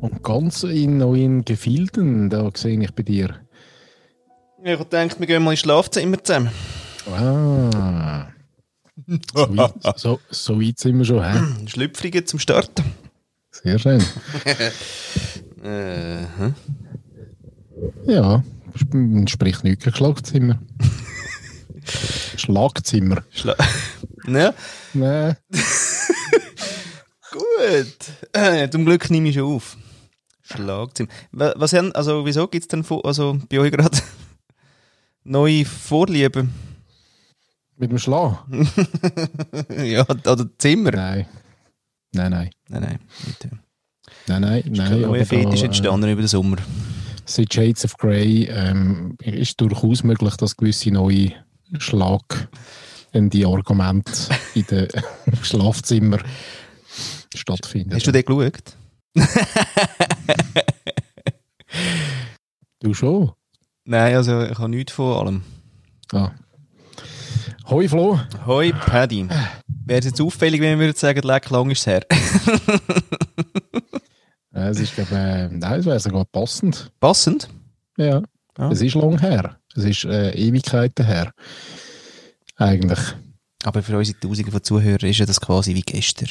Und ganz in neuen Gefilden, da sehe ich bei dir. Ich denke, wir gehen mal ins Schlafzimmer zusammen. Ah. So weit, so, so weit sind wir schon, hä? Schlüpfringe zum Starten. Sehr schön. Äh, hm? Ja, sp- spricht nichts gegen Schlagzimmer. Schlagzimmer. Schla ja, Nein. gut. Äh, zum Glück nehme ich schon auf. Schlagzimmer. Wa- Was haben, also wieso gibt es denn also bei euch gerade neue Vorlieben? Mit dem Schlag? ja, oder Zimmer? Nein. Nein, nein. Nein, nein. Nicht, äh, Nein, nein, ist nein. kein neuer Fetisch da, entstanden über den Sommer. Äh, seit Shades of Grey ähm, ist durchaus möglich, dass gewisse neue Schlag in die Argumente in den Schlafzimmer stattfinden. Hast du den geschaut? Du schon? Nein, also ich habe nichts von allem. Ah. Hoi Flo. Hoi Paddy. Wäre es jetzt auffällig, wenn wir würden sagen, leck lang ist es her. Es ist, glaube äh, nein, es wäre sogar passend. Passend? Ja. Ah. Es ist lang her. Es ist äh, Ewigkeiten her. Eigentlich. Aber für unsere Tausende von Zuhörern ist ja das quasi wie gestern.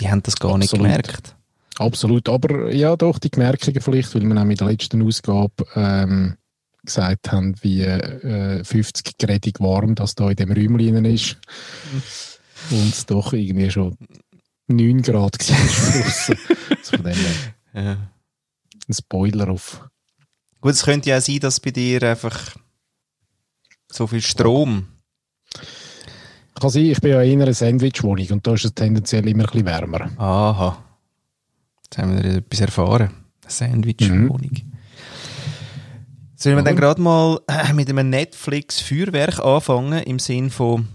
Die haben das gar nicht Absolut. gemerkt. Absolut. Aber ja, doch, die Gemerkungen vielleicht, weil wir auch in der letzten Ausgabe ähm, gesagt haben, wie äh, 50 Grad warm das da in dem Räumchen ist. Und es doch irgendwie schon 9 Grad war draussen. also von dem Ja. ein Spoiler auf. Gut, es könnte ja auch sein, dass bei dir einfach so viel Strom. Kann sein, ich bin ja in einer Sandwich-Wohnung und da ist es tendenziell immer ein bisschen wärmer. Aha. Jetzt haben wir etwas erfahren. Eine Sandwich-Wohnung. Sollen wir dann gerade mal äh, mit einem Netflix-Feuerwerk anfangen, im Sinn von,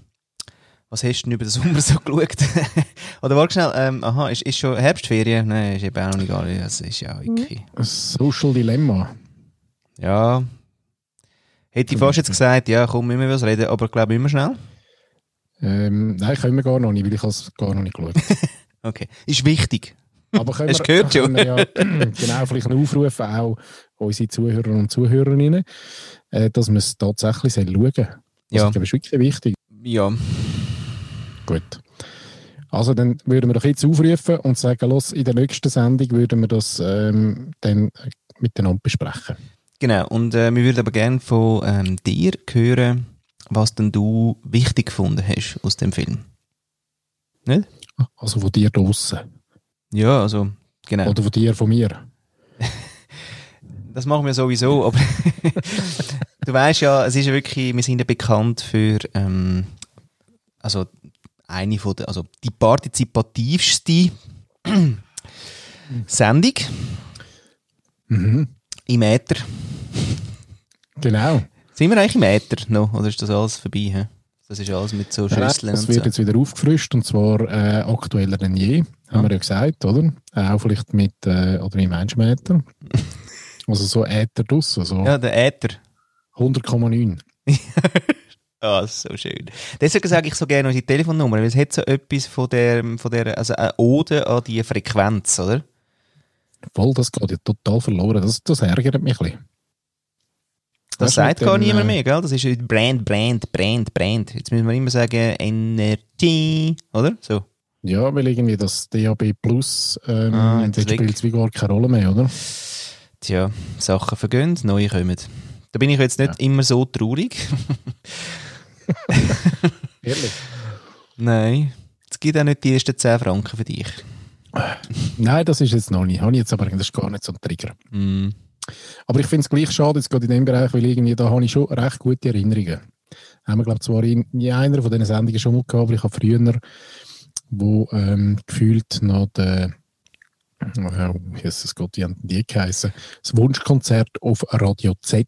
was hast du denn über den Sommer so geschaut? Oder warte schnell, ähm, aha, ist, ist schon Herbstferien? Nein, ist eben auch noch nicht alle. Das ist ja wirklich. Ein Social Dilemma. Ja. Hätte ich fast jetzt gesagt, ja, komm, müssen wir was reden, aber ich glaube immer schnell. Ähm, nein, können wir gar noch nicht, weil ich es gar noch nicht geschaut Okay. Ist wichtig. Aber können wir, gehört, können wir ja genau vielleicht einen Aufruf auch unsere Zuhörer und Zuhörerinnen, äh, dass wir es tatsächlich schauen sollen. Also, Ja. Das ist wirklich wichtig. Ja. Gut. Also dann würden wir doch jetzt aufrufen und sagen, los, in der nächsten Sendung würden wir das ähm, dann äh, miteinander besprechen. Genau, und äh, wir würden aber gerne von ähm, dir hören, was denn du wichtig gefunden hast aus dem Film. Nicht? Also von dir draussen. Ja, also, genau. Oder von dir, von mir. Das machen wir sowieso, aber du weißt ja, es ist ja wirklich, wir sind ja bekannt für, ähm, also eine von der, also die partizipativste Sendung Mhm. im Äther. Genau. Sind wir eigentlich im Äther noch, oder ist das alles vorbei? He? Das ist alles mit so Schüsseln das und wird so. jetzt wieder aufgefrischt und zwar äh, aktueller denn je, haben wir ja gesagt, oder? Äh, auch vielleicht mit, äh, oder wie meinst du Meter? also so Äther draussen, so Ja, der Äther. 100,9. Ah, das ist so schön. Deswegen sage ich so gerne unsere Telefonnummer, weil es hat so etwas von der, von der, also eine Ode an die Frequenz, oder? Voll, das geht ja total verloren. Das, das ärgert mich ein bisschen. Das Weißt sagt gar dem, niemand äh, mehr, gell? Das ist Brand, Brand, Brand, Brand. Jetzt müssen wir immer sagen Energy, oder? So. Ja, weil irgendwie das DAB Plus, ähm, Ah, spielt es wie gar keine Rolle mehr, oder? Tja, Sachen vergehen, neue kommen. Da bin ich jetzt nicht immer so traurig. Ehrlich? Nein. Es gibt auch nicht die ersten 10 Franken für dich. Nein, das ist jetzt noch nicht. Habe ich jetzt aber das ist gar nicht so ein Trigger. Mm. Aber ich finde es gleich schade, jetzt gerade in dem Bereich, weil irgendwie da habe ich schon recht gute Erinnerungen. Haben wir, glaube ich, zwar in, in einer von diesen Sendungen schon mal gehabt, aber ich habe früher, wo ähm, gefühlt noch der, äh, wie heißt es Gott, wie haben die geheißen? Das Wunschkonzert auf Radio Z.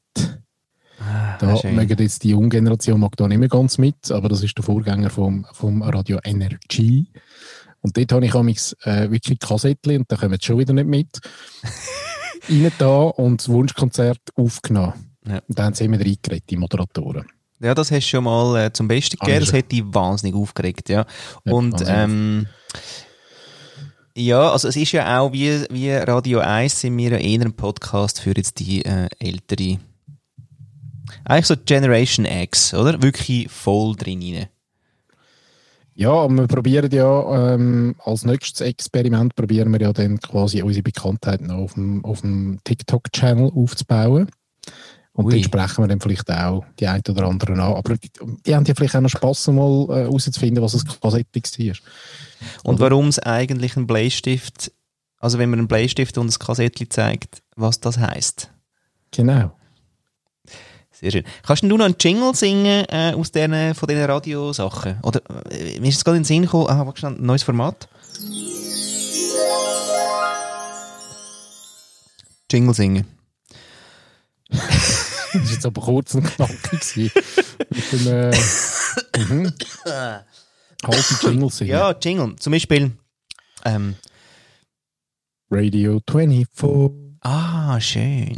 Ah, Da mögen jetzt die junge Generation mag da nicht mehr ganz mit, aber das ist der Vorgänger vom, vom Radio Energy. Und dort habe ich amigs, äh, wirklich Kassettchen und da kommen sie schon wieder nicht mit. Rein da und das Wunschkonzert aufgenommen. Ja. Und dann haben sie immer reingeredet, die Moderatoren. Ja, das hast du schon mal äh, zum Besten gegeben. Das hat dich wahnsinnig aufgeregt, ja. Und ähm, Ja, also es ist ja auch wie, wie Radio 1 sind wir ja eher ein Podcast für jetzt die äh, ältere. Eigentlich so Generation X, oder? Wirklich voll drin rein. Ja, wir probieren ja ähm, als nächstes Experiment probieren wir ja dann quasi unsere Bekanntheit noch auf dem, auf dem TikTok-Channel aufzubauen. Und Ui. dann sprechen wir dann vielleicht auch die einen oder anderen an. Aber die, die haben ja vielleicht auch noch Spass, mal äh, herauszufinden, was ein Kassettix war. Und warum es eigentlich ein Bleistift, also wenn man einen Bleistift und ein Kassettchen zeigt, was das heisst. Genau. Sehr schön. Kannst du noch einen Jingle singen äh, aus den, von diesen Radiosachen? Oder äh, mir ist es gerade in den Sinn gekommen, ah, warte schnell, ein neues Format? Jingle singen. Das war jetzt aber kurz und knackig. gewesen. Mit dem äh, mhm. singen. Ja, Jingle. Zum Beispiel. Ähm, Radio 24. ah, schön.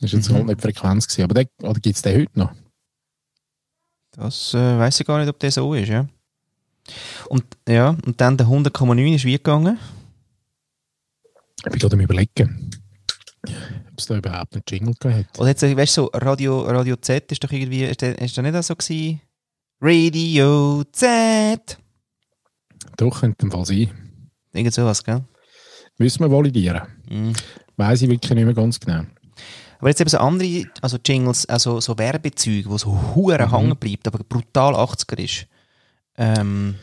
Das war jetzt Mhm. halt nicht Frequenz. Gewesen. Aber den, oder gibt es den heute noch? Das äh, weiß ich gar nicht, ob der so ist, ja. Und, ja, und dann der 100,9 ist wie gegangen? Ich bin gerade am überlegen, es da überhaupt einen Jingle gegeben hat. Oder jetzt, weißt du, so, Radio, Radio Z ist doch irgendwie, ist der, ist der nicht auch so gewesen? Radio Z! Doch, könnte im Fall sein. Irgend sowas, gell? Müssen wir validieren. Mhm. Weiß ich wirklich nicht mehr ganz genau. Aber jetzt eben so andere, also Jingles, also so Werbezüge, wo so hure Mhm. hängen bleibt, aber brutal 80er ist. Ähm,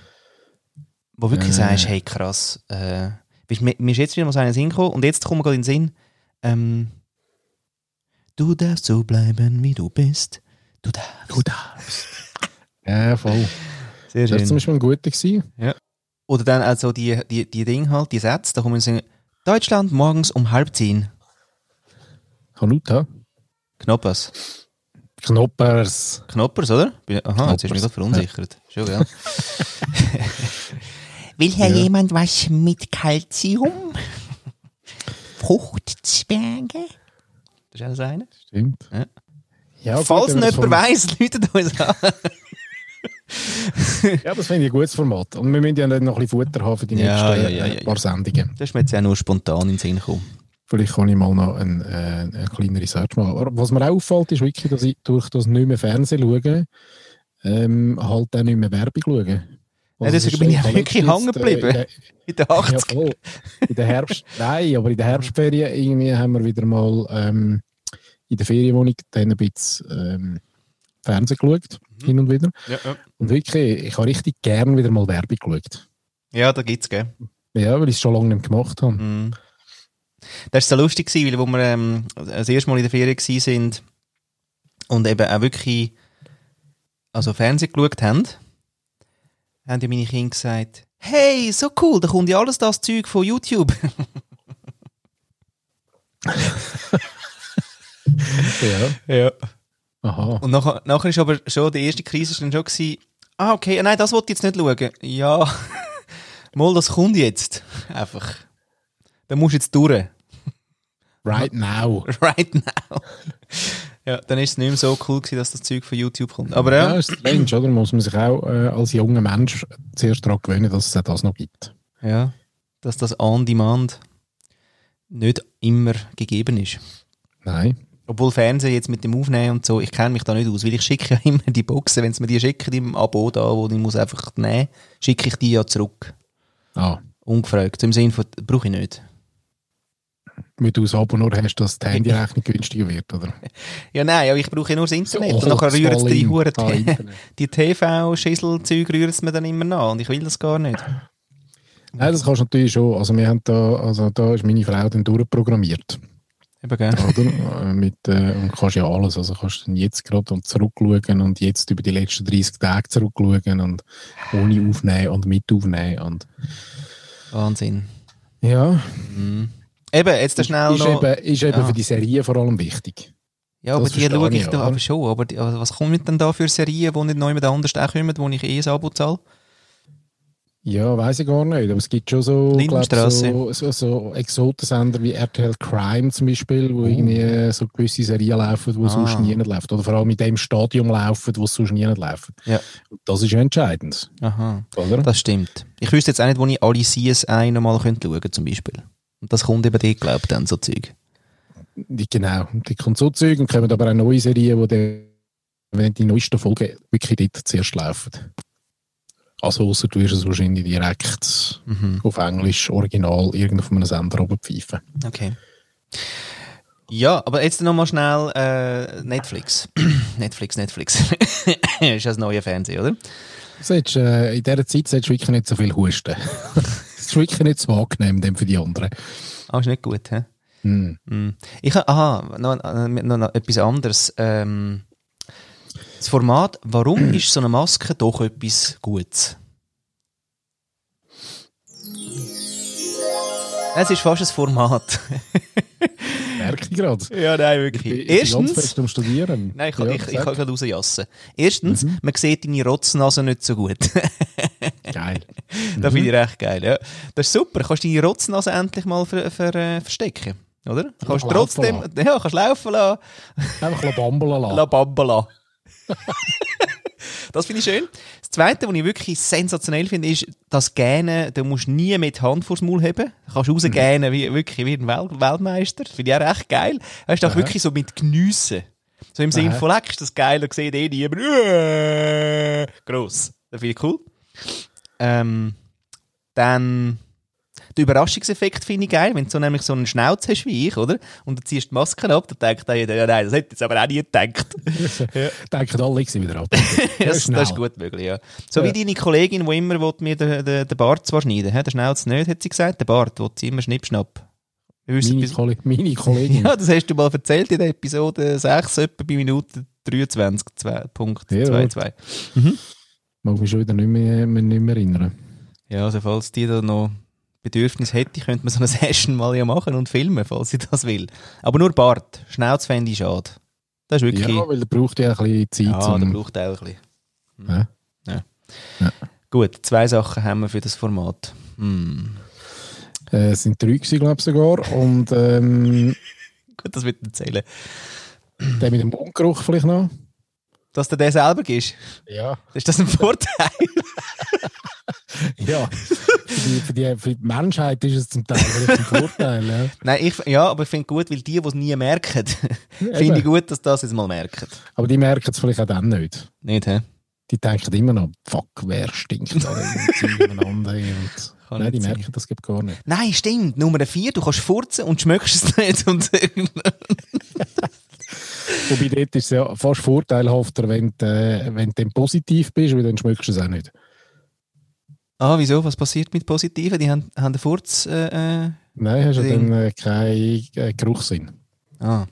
wo wirklich Äh. sagst, hey krass, äh, bist, mir, mir ist jetzt wieder mal so einer Sinn gekommen und jetzt kommt mir gerade in den Sinn, ähm, du darfst so bleiben, wie du bist. Du darfst. Du darfst. Ja, voll. Sehr Das war zum schön. Beispiel ein guter. Gewesen. Oder dann also die, die, die Dinge halt, die Sätze, da kommen sie Deutschland morgens um halb zehn. Hanuta. Knoppers. Knoppers. Knoppers, oder? Aha, jetzt ist mich Knoppers. gerade verunsichert. Schon, gell? Will hier Ja. jemand was mit Calcium? Fruchtzwerge? Das ist alles eine. Stimmt. Ja. Ja, gut, Falls wir jemand das weiss, läutet uns an. Ja, das finde ich ein gutes Format. Und wir müssen ja noch ein bisschen Futter haben für die Ja, nächsten ja, ja, äh, ja, paar ja. Sendungen. Das ist mir jetzt auch nur spontan in den Sinn gekommen. Vielleicht kann ich mal noch ein, äh, eine kleine Research machen. Aber was mir auch auffällt, ist wirklich, dass ich durch das nicht mehr Fernsehen schaue, ähm, halt auch nicht mehr Werbung schaue. Ja, Also deswegen es ist bin ich wirklich hängen geblieben. Äh, In den Ja, 80 voll. In der Herbst, nein, aber in der Herbstferien irgendwie haben wir wieder mal ähm, in der Ferienwohnung dann ein bisschen ähm, Fernsehen geschaut, Mhm. hin und wieder. ja, ja. Und wirklich, ich habe richtig gern wieder mal Werbung geschaut. ja, da gibt's, gell? Ja, weil ich es schon lange nicht gemacht habe. Mhm. Das war so lustig, weil wo wir ähm, das erste Mal in der Ferien sind und eben auch wirklich also Fernsehen geschaut haben, haben ja meine Kinder gesagt, hey, so cool, da kommt ja alles das Zeug von YouTube. Ja. Ja. Aha. Und nachher, nachher ist aber schon, die erste Krise ist dann schon gewesen, ah, okay, nein, das wollte ich jetzt nicht schauen. Ja, mal, das kommt jetzt. Einfach. Da musst du jetzt durch. Right now. Right now. ja, dann ist es nicht mehr so cool gewesen, dass das Zeug von YouTube kommt. Aber Ja, ja, ist strange, oder? Muss man sich auch äh, als junger Mensch zuerst daran gewöhnen, dass es auch das noch gibt. ja, dass das On-Demand nicht immer gegeben ist. Nein. Obwohl Fernsehen jetzt mit dem Aufnehmen und so, ich kenne mich da nicht aus, weil ich schicke ja immer die Boxen, wenn sie mir die schicken im Abo da, wo ich muss einfach nehmen, schicke ich die ja zurück. Ah, Ungefragt. Im Sinne von, brauche ich nicht. weil du das Abo nur hast, dass die Handyrechnung günstiger wird, oder? Ja, nein, aber ich brauche nur das Internet. So, und nachher rühren es die. Huren, Ah, die TV-Schissel-Zeug rühren es mir dann immer nach und ich will das gar nicht. Nein, das kannst du natürlich schon. Also wir haben da, also da ist meine Frau dann durchprogrammiert. Eben, gell? Oder? Äh, Mit, äh, und kannst ja alles. Also kannst dann jetzt gerade und zurückschauen und jetzt über die letzten 30 Tage zurückschauen und ohne aufnehmen und mit aufnehmen. Und, Wahnsinn. ja, Mhm. Eben, jetzt schnell ist noch... eben, ist eben Ja. für die Serie vor allem wichtig. ja, aber das die schaue ich ich, da aber schon. Aber die, also was kommt denn da für Serien, die nicht noch jemand anders auch kommen, wo ich eh ein Abo zahle? Ja, weiß ich gar nicht. Aber es gibt schon so, glaub, so, so, so Exotensender wie RTL Crime zum Beispiel, wo irgendwie äh, so gewisse Serien laufen, wo Ah. sonst nie nicht läuft. Oder vor allem in dem Stadium laufen, wo es sonst nie nicht läuft. Ja. Das ist ja entscheidend, Aha. oder? Das stimmt. Ich wüsste jetzt auch nicht, wo ich alle CSI nochmal schauen könnte, zum Beispiel. Und das kommt eben dort, glaube ich, dann, so Zeug. Die, genau. Die kommt so Zeug und kommen aber auch neue Serien, die, wenn die neuesten Folgen wirklich dort zuerst laufen. Also ausser du wirst es wahrscheinlich direkt Mhm. auf Englisch, original, irgendwo auf einem Sender oben pfeifen. Okay. Ja, aber jetzt nochmal schnell äh, Netflix. Netflix, Netflix. ist das neue Fernsehen, oder? Solltest, äh, in dieser Zeit solltest du wirklich nicht so viel husten. Das ist wirklich nicht so angenehm dem für die anderen. Ah, ist nicht gut, hä? Mm. Ich ha- aha, noch, noch, noch etwas anderes. Ähm, das Format, warum ist so eine Maske doch etwas Gutes? Es ist fast ein Format. Merke ich gerade. ja, nein, Ich bin, ich bin ganz Erstens, fest am Studieren. nein, ich, kann- Ja, ich, ich kann gerade rausjassen. Erstens, man sieht deine Rotznase nicht so gut. Geil. das finde ich recht geil, ja. Das ist super. Kannst du deine Rotznase endlich mal ver, ver, äh, verstecken, oder? Kannst laufen trotzdem, ja, kannst laufen lassen. Einfach bambeln lassen. La Bambala. das finde ich schön. Das Zweite, was ich wirklich sensationell finde, ist, dass Gähnen, du musst nie mit Hand vors Maul haben. Du kannst rausgähnen wie, wirklich wie ein Wel Weltmeister. Das finde ich auch recht geil. Weißt du, auch Aha. wirklich so mit Geniessen. So im Sinne von, leck, ist das geil, da sieht eh niemand. Äh, Gross. Das finde ich cool. Ähm, dann, der Überraschungseffekt finde ich geil, wenn du so nämlich so einen Schnauz hast wie ich, oder? Und du ziehst die Maske ab, dann denkt jeder, ja nein, das hätte jetzt aber auch nie gedacht. Denken alle, ich wieder ab. das, das ist gut möglich, ja. So Ja. wie deine Kollegin, die immer will mir den, den, den Bart zwar schneiden will, den Schnauz nicht, hat sie gesagt, den Bart will sie immer schnippschnapp. Meine, bis- Kolle meine Kollegin. ja, das hast du mal erzählt in der Episode 6, etwa bei Minute 23.22. Ja. Mag mich schon wieder nicht mehr, nicht mehr erinnern. Ja, also falls die da noch Bedürfnis hätte, könnte man so eine Session mal ja machen und filmen, falls sie das will. Aber nur Bart. Schnauz fände ich schade. Das ist wirklich... Ja, weil er braucht ja ein bisschen Zeit. Ja, der um, braucht auch ein bisschen. Ja. Ja. Ja. Gut, zwei Sachen haben wir für das Format. Hm. äh, es sind drei gewesen, glaube ich sogar. Und ähm, Gut, das wird erzählen. der mit dem Mundgeruch vielleicht noch. Dass du der selber gibst, Ja. ist das ein Vorteil? Ja. für, die, für, die, für die Menschheit ist es zum Teil ein Vorteil. Ja. Nein, ich, ja, aber ich finde gut, weil die, die es nie merken, finde ich gut, dass das jetzt mal merken. Aber die merken es vielleicht auch dann nicht. Nicht, hä? Die denken immer noch, fuck, wer stinkt da nebeneinander. Und, Kann nein, die nicht sein. merken das gibt gar nicht. Nein, stimmt. Nummer vier, du kannst furzen und schmeckst es nicht. Und Wobei dort ist es ja fast vorteilhafter, wenn du, äh, wenn du positiv bist, weil dann schmeckst du es auch nicht. Ah, wieso? Was passiert mit Positiven? Die haben, haben den Furz... Äh, äh, Nein, hast du dann äh, keinen äh, Geruchssinn. ah.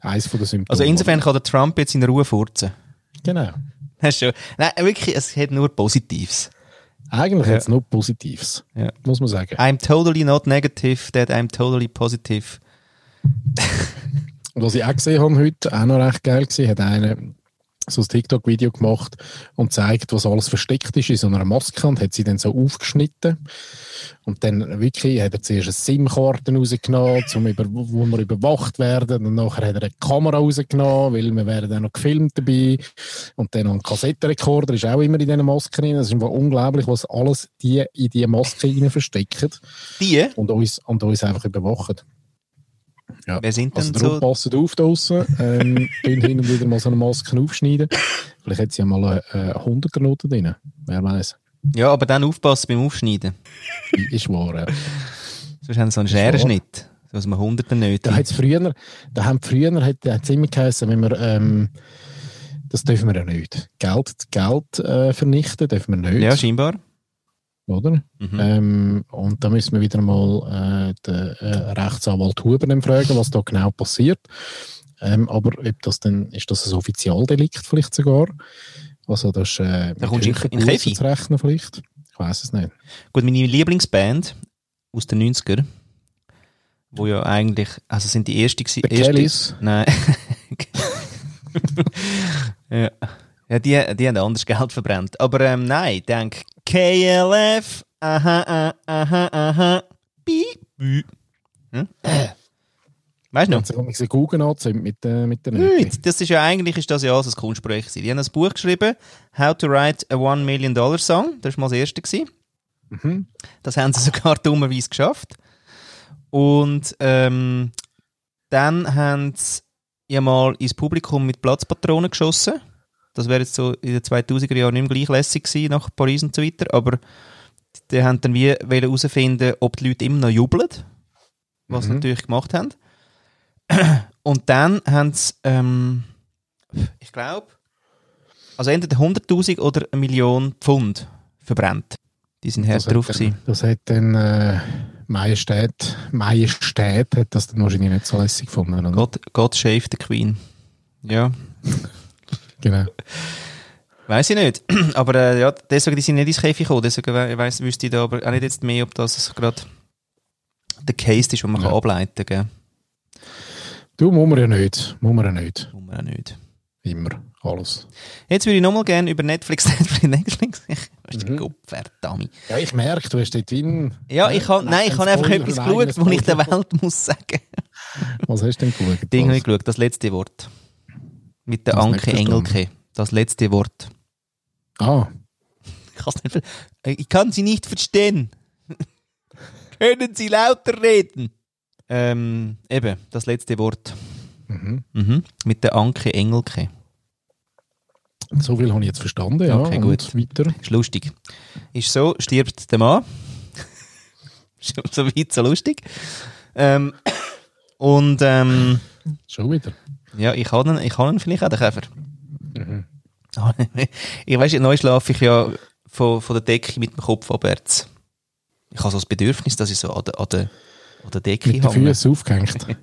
Eins von den Symptomen. Also insofern kann der Trump jetzt in Ruhe furzen. Genau. Hast du schon. Nein, wirklich, es hat nur Positives. Eigentlich Ja. hat es nur Positives, Ja. muss man sagen. I'm totally not negative, that I'm totally positive. Und was ich auch gesehen habe heute, auch noch recht geil gewesen, hat einer so ein TikTok-Video gemacht und zeigt, was alles versteckt ist in so einer Maske und hat sie dann so aufgeschnitten. Und dann wirklich hat er zuerst eine SIM-Karte rausgenommen, zum über, wo wir überwacht werden. Und nachher hat er eine Kamera rausgenommen, weil wir werden dann noch gefilmt dabei. Und dann noch ein Kassettenrekorder ist auch immer in diesen Masken drin. Das ist einfach unglaublich, was alles die in diese Maske rein verstecken Die? und uns, und uns einfach überwachen. Ja. Wer sind Also denn so? passt auf draussen. Ähm, hin und wieder mal so eine Maske aufschneiden. Vielleicht hat sie ja mal eine, eine 100er Note drin. Wer weiß. Ja, aber dann aufpassen beim Aufschneiden. Ist wahr. Ja. Sonst haben sie so einen. Scherenschnitt. Dass man Hunderten nicht. Da hat's früher, da haben früher hat, hat's immer geheißen, wenn wir, ähm, das dürfen wir ja nicht. Geld, Geld äh, vernichten dürfen wir nicht. Ja, scheinbar. Oder? Mhm. Ähm, und da müssen wir wieder mal äh, den äh, Rechtsanwalt Huber fragen, was da genau passiert. Ähm, aber ob das dann, ist das ein Offizialdelikt vielleicht sogar? Also das ist äh, Da kommst in- in Käfig. zu rechnen vielleicht? Ich weiß es nicht. Gut, meine Lieblingsband aus den 90er, wo ja eigentlich, also sind die erste gewesen. Nein. ja. Ja, die, die haben anders Geld verbrannt. Aber ähm, nein, ich denke, KLF, aha, aha, aha, aha, piep, piep. Hm? Weißt du noch? Haben wir Google angezündet mit, äh, mit der. Nicht. Das ist ja eigentlich ist das ja alles ein gewesen. Die haben ein Buch geschrieben, How to Write a One Million Dollar Song. Das war mal das erste. Gewesen. Mhm. Das haben sie sogar dummerweise geschafft. Und ähm, dann haben sie ja mal ins Publikum mit Platzpatronen geschossen. Das wäre jetzt so in den 2000er Jahren nicht mehr gleich lässig gewesen, nach Paris und so weiter. Aber die haben dann wie herausfinden, ob die Leute immer noch jubeln. Was sie Mhm. natürlich gemacht haben. Und dann haben sie, ähm, ich glaube, also entweder 100.000 oder eine Million Pfund verbrannt. Die sind hart drauf dann- gewesen. Das hat dann äh, Majestät, Majestät hat das dann wahrscheinlich nicht so lässig gefunden. Oder? God, God save the Queen. Ja, Genau. weiß ich nicht. aber äh, ja, deswegen die sind nicht ins Käfig gekommen. Deswegen we weiss, wüsste ich da aber auch nicht jetzt mehr, ob das gerade der Case ist, den man Ja. kann ableiten kann. Du, muss man ja nicht. Muss man ja nicht. Muss man auch nicht. Immer. Alles. Jetzt würde ich nochmal gerne über Netflix, Netflix, Netflix. Was Mhm. Kopf, verdammt. Ja, ich merke, du hast dort in... Ja, ich habe, nein, ich habe einfach etwas geschaut, wo ich der. Welt muss sagen. Was hast du denn geschaut? Ding habe Was? ich geschaut, das letzte Wort. Mit der Das Anke. Engelke. Das letzte Wort. Ah, Ich, Äh, ich kann Sie nicht verstehen. Können Sie lauter reden? Ähm, eben, das letzte Wort. mhm. Mhm. Mit der Anke Engelke. so viel habe ich jetzt verstanden, ja. Okay, gut. weiter. Ist lustig. Ist so, stirbt der Mann. Ist so weit, so lustig. Ähm, und ähm, Schon wieder. Ja, ich habe ihn, ich habe ihn vielleicht auch, den Käfer. Mhm. ich weiss, neu schlafe ich ja von, von der Decke mit dem Kopf abwärts. Ich habe so das Bedürfnis, dass ich so an der, an der, an der Decke Mit den hänge. Füßen aufgehängt.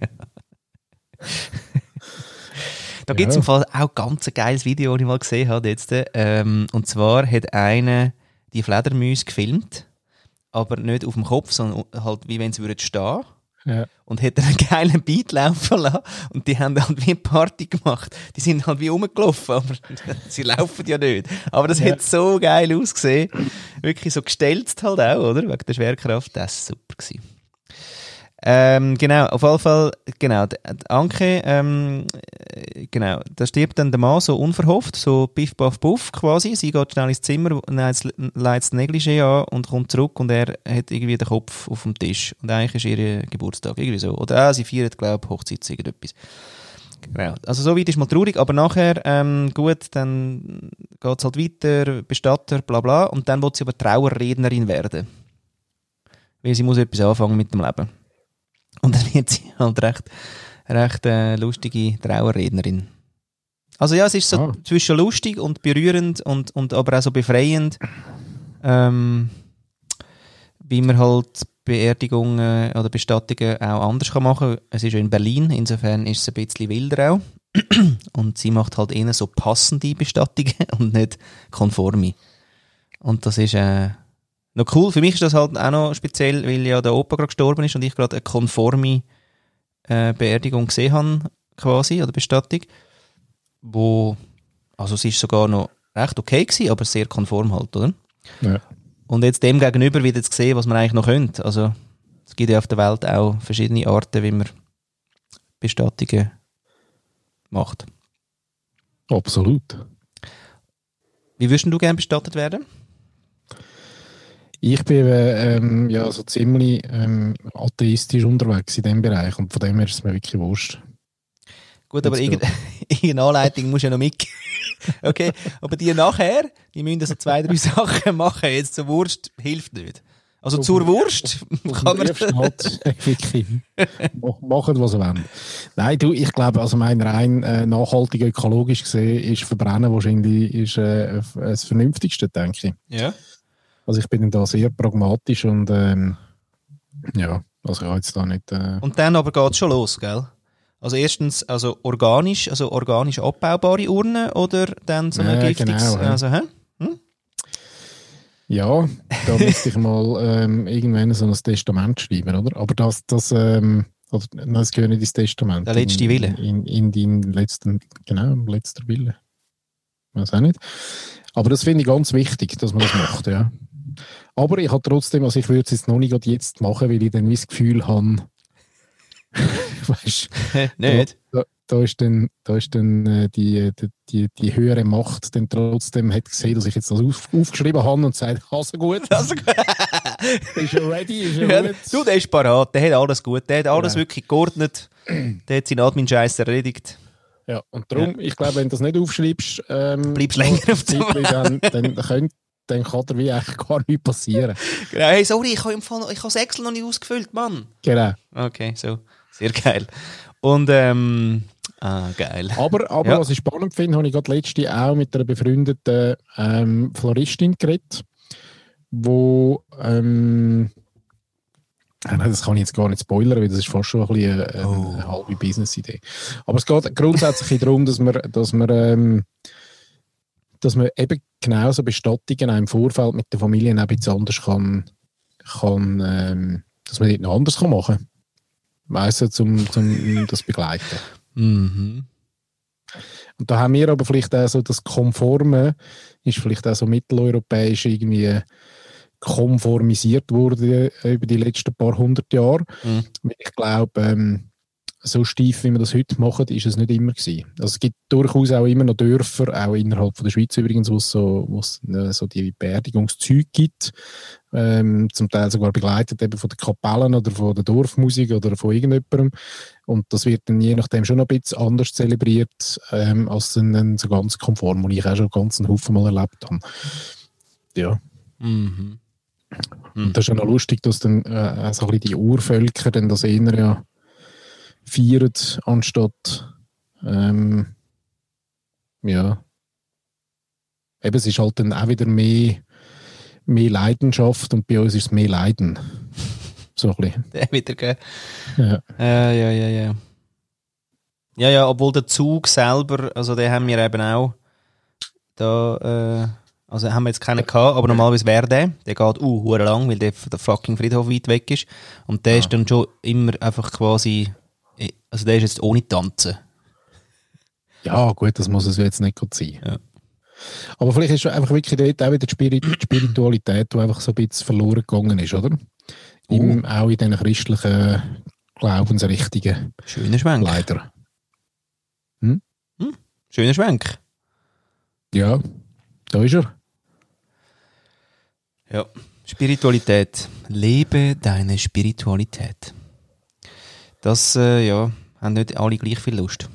Da gibt es Ja. im Fall auch ganz ein geiles Video, das ich mal gesehen habe jetzt. Ähm, und zwar hat einer die Fledermäuse gefilmt, aber nicht auf dem Kopf, sondern halt wie wenn sie würden stehen. Ja. Und hat einen geilen Beat laufen lassen. Und die haben halt wie eine Party gemacht. Die sind halt wie rumgelaufen, aber sie laufen ja nicht. Aber das Ja. hat so geil ausgesehen. Wirklich so gestelzt halt auch, oder? Wegen der Schwerkraft. Das war super. Gewesen. Ähm, genau, auf jeden Fall, genau, Anke, ähm, äh, genau, da stirbt dann der Mann so unverhofft, so piff, paff, puff quasi. Sie geht schnell ins Zimmer, leitet das Negligé an und kommt zurück und er hat irgendwie den Kopf auf dem Tisch. Und eigentlich ist ihr Geburtstag, irgendwie so. Oder ah, sie feiert, glaube ich, Hochzeit, irgendetwas. Genau. Also so weit ist mal traurig, aber nachher, ähm, gut, dann geht's halt weiter, Bestatter, bla bla, und dann wird sie aber Trauerrednerin werden. Weil sie muss etwas anfangen mit dem Leben. Und dann wird sie halt recht, recht äh, lustige Trauerrednerin. Also ja, es ist so Ah. zwischen lustig und berührend und, und aber auch so befreiend, ähm, wie man halt Beerdigungen oder Bestattungen auch anders kann machen kann. Es ist ja in Berlin, insofern ist es ein bisschen wilder auch. Und sie macht halt eher so passende Bestattungen und nicht konforme. Und das ist äh, noch cool. Für mich ist das halt auch noch speziell, weil ja der Opa gerade gestorben ist und ich gerade eine konforme äh, Beerdigung gesehen habe, quasi, oder Bestattung. Wo, also es ist sogar noch recht okay gewesen, aber sehr konform halt, oder? Ja. Und jetzt dem gegenüber wieder zu sehen, was man eigentlich noch könnte. Also, es gibt ja auf der Welt auch verschiedene Arten, wie man Bestattungen macht. Absolut. Wie würdest du gerne bestattet werden? Ich bin äh, ähm, ja so ziemlich ähm, atheistisch unterwegs in dem Bereich und von dem her ist es mir wirklich wurscht. Gut, aber irgendeine irgendeine Anleitung muss ja noch mit. okay, aber die nachher, die müssen also zwei, drei Sachen machen. Jetzt zur Wurst hilft nicht. Also Auf zur Wurst Auf kann man... Steht wirklich, mach- machen, was sie wollen. Nein, du, ich glaube, also mein rein äh, nachhaltig ökologisch gesehen ist Verbrennen wahrscheinlich ist, äh, das Vernünftigste, denke ich. Ja. Also ich bin da sehr pragmatisch und ähm, ja, also ich habe jetzt da nicht... Äh, Und dann aber geht es schon los, gell? Also erstens, also organisch, also organisch abbaubare Urnen oder dann so ein Ja, giftiges... genau, ja. also, hä? Ja, da müsste ich mal ähm, irgendwann so ein Testament schreiben, oder? Aber das, das, ähm, oder, nein, das gehört nicht ins Testament. Der letzte in, Wille. In, in, in deinen letzten, genau, im letzten Wille. weiß auch nicht. Aber das finde ich ganz wichtig, dass man das macht, ja. Aber ich habe trotzdem, also ich würde es jetzt noch nicht jetzt machen, weil ich dann das Gefühl habe, weißt Nicht? da, da ist dann, da ist dann äh, die, die, die, höhere Macht dann trotzdem hat gesehen, dass ich jetzt das auf, aufgeschrieben habe und sagt, also gut, Also, ist er ready, ist er ja, gut. du, der ist parat, der hat alles gut, der hat alles Genau. wirklich geordnet, der hat seinen Admin-Scheiß erledigt. Ja, und darum, ich glaube, wenn du das nicht aufschreibst, ähm, Bleibst länger auf dem- dann, dann, könnt, dann kann dir wie eigentlich gar nichts passieren. Genau, hey, sorry, ich habe im Fall, ich habe das Excel noch nicht ausgefüllt, Mann. Genau. Okay, so, sehr geil. Und, ähm, ah, geil. Aber, aber Ja. was ich spannend finde, habe ich gerade letzte auch mit einer befreundeten ähm, Floristin geredet, wo ähm, nein, das kann ich jetzt gar nicht spoilern, weil das ist fast schon ein bisschen eine, eine, Oh. eine halbe Business-Idee. Aber es geht grundsätzlich darum, dass man, dass man, ähm, dass man eben genauso Bestattungen auch im Vorfeld mit der Familie auch ein bisschen anders kann, kann ähm, dass man dort noch anders kann machen kann. Weißt du, zum, zum das begleiten. Mhm. Und da haben wir aber vielleicht auch so das Konforme, ist vielleicht auch so mitteleuropäisch irgendwie konformisiert worden über die letzten paar hundert Jahre. Mhm. Ich glaube, ähm, so steif, wie wir das heute machen, ist es nicht immer gewesen. Also es gibt durchaus auch immer noch Dörfer, auch innerhalb von der Schweiz übrigens, wo es so, wo es, äh, so die Beerdigungszüge gibt, ähm, zum Teil sogar begleitet eben von den Kapellen oder von der Dorfmusik oder von irgendjemandem. Und das wird dann je nachdem schon noch ein bisschen anders zelebriert, ähm, als dann, so ganz konform, und ich auch schon ganz einen Haufen mal erlebt habe. Ja. Mhm. Und das ist ja noch lustig, dass dann äh, so ein bisschen die Urvölker dann das eher ja feiern, anstatt ähm, ja eben, es ist halt dann auch wieder mehr, mehr Leidenschaft und bei uns ist es mehr Leiden. So ein bisschen. Der wieder, gell? Ja. Ja, ja, ja, ja. Ja, ja, obwohl der Zug selber, also den haben wir eben auch da, äh, also haben wir jetzt keinen gehabt, aber normalerweise wäre der, der geht uh, lang, weil der, der fucking Friedhof weit weg ist. Und der ist dann schon immer einfach quasi, also der ist jetzt ohne Tanzen. ja, gut, das muss es jetzt nicht gut sein. Ja. Aber vielleicht ist einfach wirklich dort auch wieder die Spirit die Spiritualität, die einfach so ein bisschen verloren gegangen ist, oder? Im, auch in diesen christlichen Glaubensrichtungen, Schöner Schwenk. leider. Schöner Schwenk. Ja, da ist er. Ja. Spiritualität. Lebe deine Spiritualität. Das, äh, ja, haben nicht alle gleich viel Lust.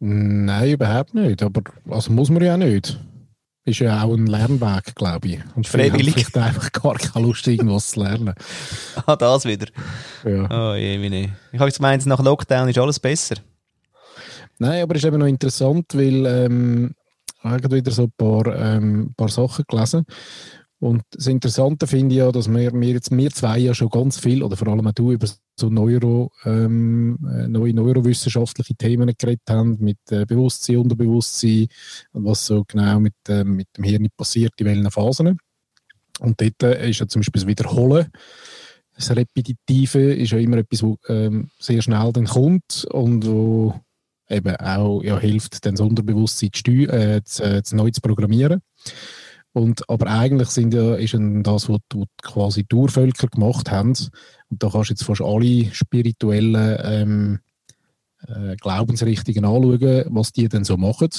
Nein, überhaupt nicht. Aber also muss man ja auch nicht. Ist ja auch ein Lernweg, glaube ich. Und Freiwillig. vielleicht einfach gar keine Lust, irgendwas zu lernen. Ah, das wieder. Ja. Oh je, wie nicht. Ich habe jetzt gemeint, nach Lockdown ist alles besser. Nein, aber es ist eben noch interessant, weil ähm, ich habe wieder so ein paar, ähm, paar Sachen gelesen. Und das Interessante finde ich ja, dass wir, wir jetzt, wir zwei ja schon ganz viel, oder vor allem du, über so Neuro, ähm, äh, neue neurowissenschaftliche Themen geredet haben, mit äh, Bewusstsein, Unterbewusstsein und was so genau mit, äh, mit dem Hirn passiert, in welchen Phasen. Und dort äh, ist ja zum Beispiel das Wiederholen, das Repetitive ist ja immer etwas, wo ähm, sehr schnell dann kommt und wo eben auch ja, hilft, dann das Unterbewusstsein zu, äh, zu, äh, zu neu zu programmieren. Und, aber eigentlich sind ja, ist das, was, was quasi die Urvölker gemacht haben. Und da kannst du jetzt fast alle spirituellen ähm, äh, Glaubensrichtungen anschauen, was die denn so machen.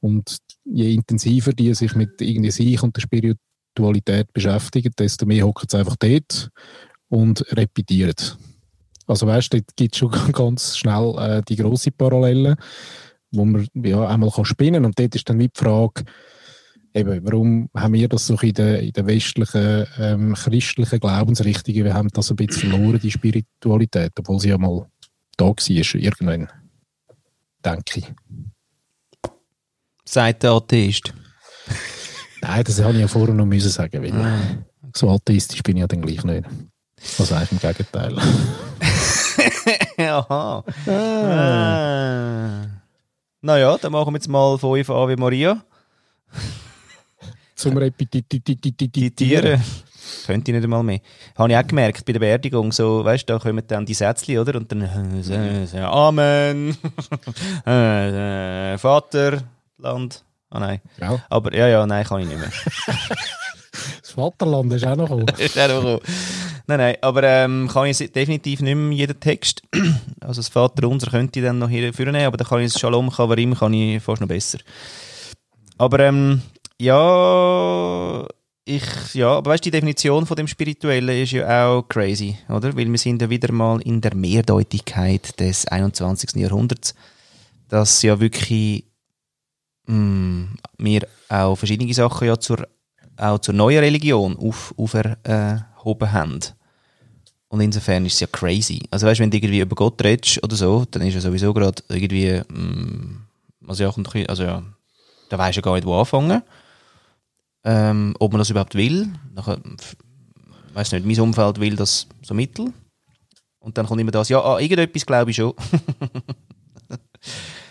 Und je intensiver die sich mit irgendwie sich und der Spiritualität beschäftigen, desto mehr hocken sie einfach dort und repetieren. Also weißt du, dort gibt es schon ganz schnell äh, die grosse Parallele, wo man ja einmal kann spinnen und dort ist dann die Frage, eben, warum haben wir das so in den, in den westlichen ähm, christlichen Glaubensrichtungen, wir haben das ein bisschen verloren, die Spiritualität, obwohl sie ja mal da war, irgendwann, denke ich. Sagt der Atheist. Nein, das habe ich ja vorher noch müssen sagen, weil so atheistisch bin ich ja dann gleich nicht. Also eigentlich im Gegenteil. Aha. Ah. Naja, dann machen wir jetzt mal fünf Ave Maria. Zum Repetitieren. Könnte ich nicht einmal mehr. Habe ich auch gemerkt, bei der Beerdigung, so, weißt du, da kommen dann die Sätzchen, oder? Und dann, äh, Amen, äh, Vaterland. Ah nein. Ja. Aber, ja, ja, nein, kann ich nicht mehr. Das Vaterland ist auch noch gekommen. ist auch noch gekommen. Nein, nein, aber ähm, kann ich definitiv nicht mehr jeden Text. Also das Vater unser könnte ich dann noch hier führen, aber dann kann ich das Shalom Kavarim kann ich fast noch besser. Aber ähm, ja, ich, ja, aber weißt du, die Definition von dem Spirituellen ist ja auch crazy, oder? Weil wir sind ja wieder mal in der Mehrdeutigkeit des 21. Jahrhunderts, dass ja wirklich mh, wir auch verschiedene Sachen ja zur, auch zur neuen Religion auf, auferhoben haben. Und insofern ist es ja crazy. Also weißt du, wenn du irgendwie über Gott redest oder so, dann ist ja sowieso gerade irgendwie, mh, also ja, also ja, da weisst du ja gar nicht, wo anfangen. Ähm, ob man das überhaupt will. Nachher, weiss nicht, mein Umfeld will das so mittel. Und dann kommt immer das, ja, ah, irgendetwas glaube ich schon.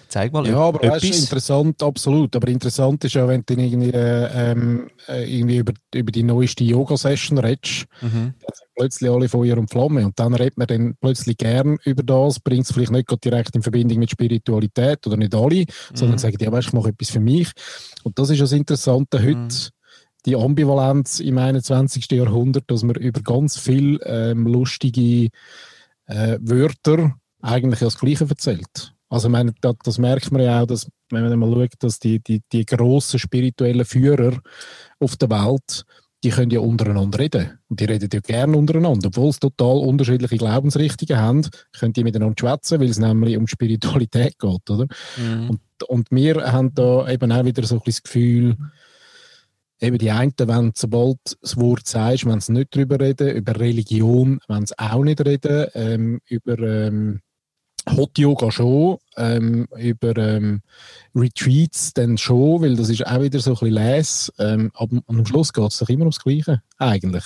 Zeig mal Ja, aber weißt etwas. interessant, absolut. Aber interessant ist ja, wenn du irgendwie, äh, ähm, äh, irgendwie über, über die neueste Yoga-Session redest, Mhm. dann sind plötzlich alle Feuer und Flamme. Und dann redet man dann plötzlich gern über das, bringt es vielleicht nicht direkt in Verbindung mit Spiritualität oder nicht alle, sondern Mhm. sagen, ja, weißt, du, ich mache etwas für mich. Und das ist das Interessante heute. Mhm. Die Ambivalenz im 21. Jahrhundert, dass man über ganz viel ähm, lustige äh, Wörter eigentlich das Gleiche erzählt. Also meine, das, das merkt man ja auch, dass, wenn man mal schaut, dass die, die, die grossen spirituellen Führer auf der Welt, die können ja untereinander reden. Und die reden ja gerne untereinander. Obwohl sie total unterschiedliche Glaubensrichtungen haben, können die miteinander schwätzen, weil es nämlich um Spiritualität geht, oder? Mhm. Und, und wir haben da eben auch wieder so ein bisschen das Gefühl, eben die einen, wenn sobald das Wort sagst, wenn sie nicht drüber reden, über Religion, wenn sie auch nicht reden, ähm, über ähm, Hot Yoga schon, ähm, über ähm, Retreats dann schon, weil das ist auch wieder so ein bisschen les, ähm, aber am Schluss geht es doch immer ums Gleiche, eigentlich.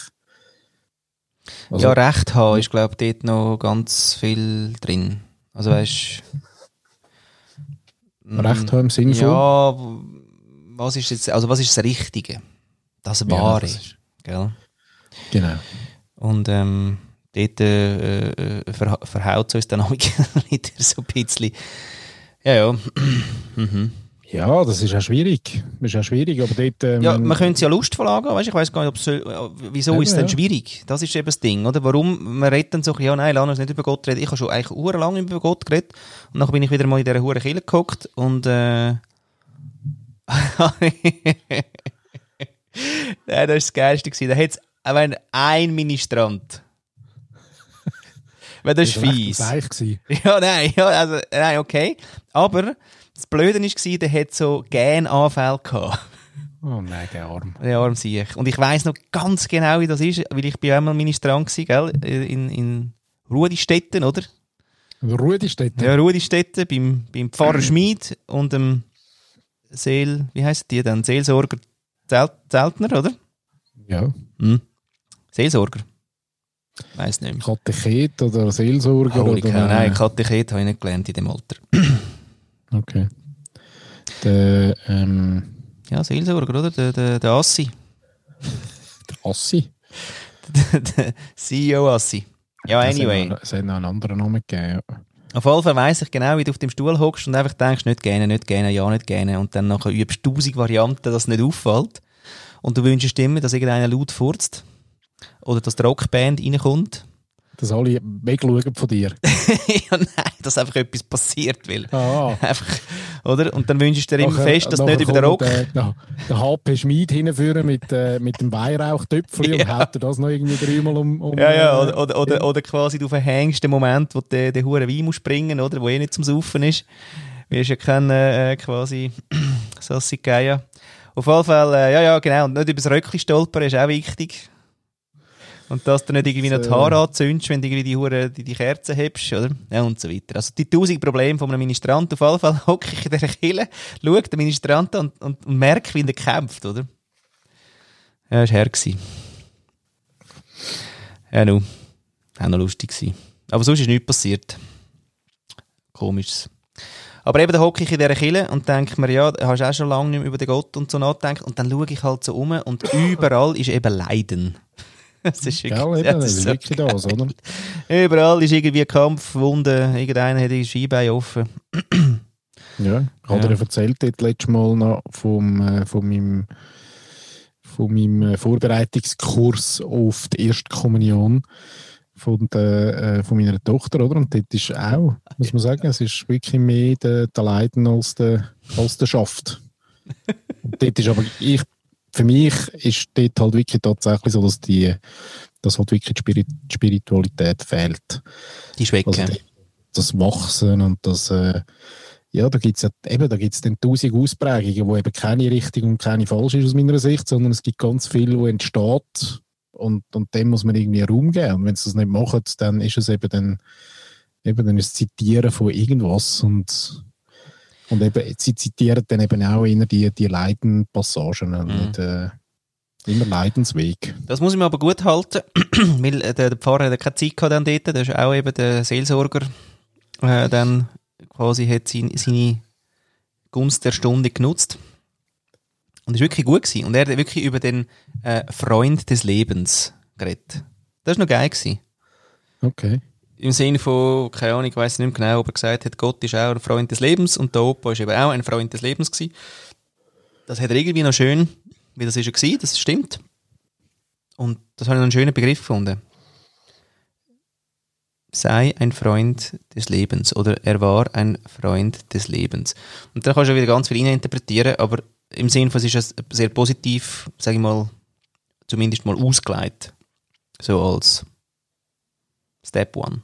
Also, ja, Recht haben ist, glaube ich, dort noch ganz viel drin. Also weißt Recht haben im Sinn von? Ja, w- was ist jetzt, also was ist das Richtige? Das Wahre. das ist- gell? Genau. Und ähm, dort äh, äh, verha verhaut es uns dann auch wieder so ein bisschen. Ja, ja. mhm. Ja, das ist auch schwierig. Das ist auch schwierig, aber dort... Ähm, Ja, man könnte es ja lustvoll angehen, weißt? ich weiß gar nicht, ob so, äh, wieso Eben, ist es denn ja. schwierig? Das ist eben das Ding, oder? Warum, man redet dann so, ja nein, lass uns nicht über Gott reden. Ich habe schon eigentlich lang über Gott geredet und dann bin ich wieder mal in dieser Hure Kille gehockt und äh, Nein, das war das Geilste. gewesen. Da hat es ein Ministrant. Weil das ist fies. Weich gewesen. Ja, nein, ja, also, nein, okay. Aber das Blöde war, der hat so Gänanfälle gehabt. Oh nein, der Arm. Der arm sich. Und ich weiss noch ganz genau, wie das ist, weil ich bin einmal Ministrant gsi, gell, in, in Rudistetten, oder? Da. Ja, Rudistetten, beim, beim Pfarrer Schmid und dem Seel, wie heisst die dann? Seelsorger Zelt, Zeltner, oder? Ja. Hm. Seelsorger. Weiss nicht mehr. Katechet oder Seelsorger Holy oder... nein, Katechet habe ich nicht gelernt in dem Alter. Okay. Der, ähm, Ja, Seelsorger, oder? Der, der, der Assi. der Assi. der CEO Assi. Ja, anyway. Es hat noch einen anderen Namen gegeben. ja. Auf jeden Fall weiss ich genau, wie du auf dem Stuhl hockst und einfach denkst, nicht gerne, nicht gerne, ja, nicht gerne. Und dann nachher übst du tausend Varianten, dass es nicht auffällt. Und du wünschst immer, dass irgendeiner laut furzt. Oder dass die Rockband reinkommt. Dass alle wegschauen von dir. ja, nein, dass einfach etwas passiert will. Ah. Einfach, oder? Und dann wünschst du dir immer Nachher- fest, dass nicht über den Rock... kommt Der, der, der HP Schmid hinführen mit, äh, mit dem Weihrauchtöpfchen Ja. und haut dir das noch irgendwie dreimal um... um Ja, ja, äh, oder, oder, oder, oder quasi du verhängst den Moment, wo der, der hure Wein muss springen, oder? Wo eh nicht zum Saufen ist. Wirst ja kennen, äh, quasi, Sassi Gaia. Auf jeden Fall, äh, ja, ja, genau. Und nicht über das Röckchen stolpern ist auch wichtig. Und dass du nicht irgendwie noch die. Haare anzündest, wenn du irgendwie die, Hure, die, die Kerzen hebst, oder? Ja, und so weiter. Also die tausend Probleme von einem Ministrant. Auf jeden Fall hocke ich in dieser Kille, schaue den Ministrant an und, und, und merke, wie er kämpft, oder? Ja, das war her. gewesen. Ja, nu. Auch noch lustig gewesen. Aber sonst ist nichts passiert. Komisches. Aber eben, da hocke ich in dieser Kille und denke mir, ja, hast du auch schon lange nicht mehr über den Gott und so nachgedacht. Und dann schaue ich halt so um und überall ist eben Leiden. Das ist wirklich, Gell, eben, das das ist wirklich das, oder? Überall ist irgendwie Kampf, Wunden, irgendeiner hat die Skibein offen. Ja, ich habe Ja. dir erzählt dort letztes Mal noch vom, äh, von meinem, von meinem äh, Vorbereitungskurs auf die Erstkommunion von, der, äh, von meiner Tochter, oder? Und dort ist auch, muss man sagen, es ist wirklich mehr der, der Leiden als der, als der Schaft. Und dort ist aber, ich, für mich ist dort halt wirklich tatsächlich so, dass die, dass halt wirklich die, Spirit, Spiritualität fehlt. Die ist weg. Also die- das Wachsen und das, äh, ja, da gibt's ja, eben, da gibt's dann tausend Ausprägungen, wo eben keine richtig und keine falsch ist aus meiner Sicht, sondern es gibt ganz viel, wo entsteht und, und dem muss man irgendwie Raum geben. Und wenn sie das nicht machen, dann ist es eben dann, eben dann ist es Zitieren von irgendwas und, und eben, sie zitieren dann eben auch immer die, die Leidenpassagen und Mhm. nicht, äh, immer Leidensweg. Das muss ich mir aber gut halten, weil äh, der, Pfarrer hat keine Zeit gehabt dann dort, der ist auch eben der Seelsorger, äh, dann quasi hat sein, seine Gunst der Stunde genutzt. Und ist wirklich gut gewesen. Und er hat wirklich über den äh, Freund des Lebens geredet. Das war noch geil gewesen. Okay. Im Sinne von, keine Ahnung, ich weiss nicht mehr genau, ob er gesagt hat, Gott ist auch ein Freund des Lebens und der Opa ist eben auch ein Freund des Lebens gewesen. Das hat er irgendwie noch schön, wie das ist er gewesen, das stimmt. Und das habe ich noch einen schönen Begriff gefunden. Sei ein Freund des Lebens oder er war ein Freund des Lebens. Und da kannst du wieder ganz viel interpretieren, aber im Sinne von, es ist sehr positiv, sage ich mal, zumindest mal ausgelegt. So als Step One.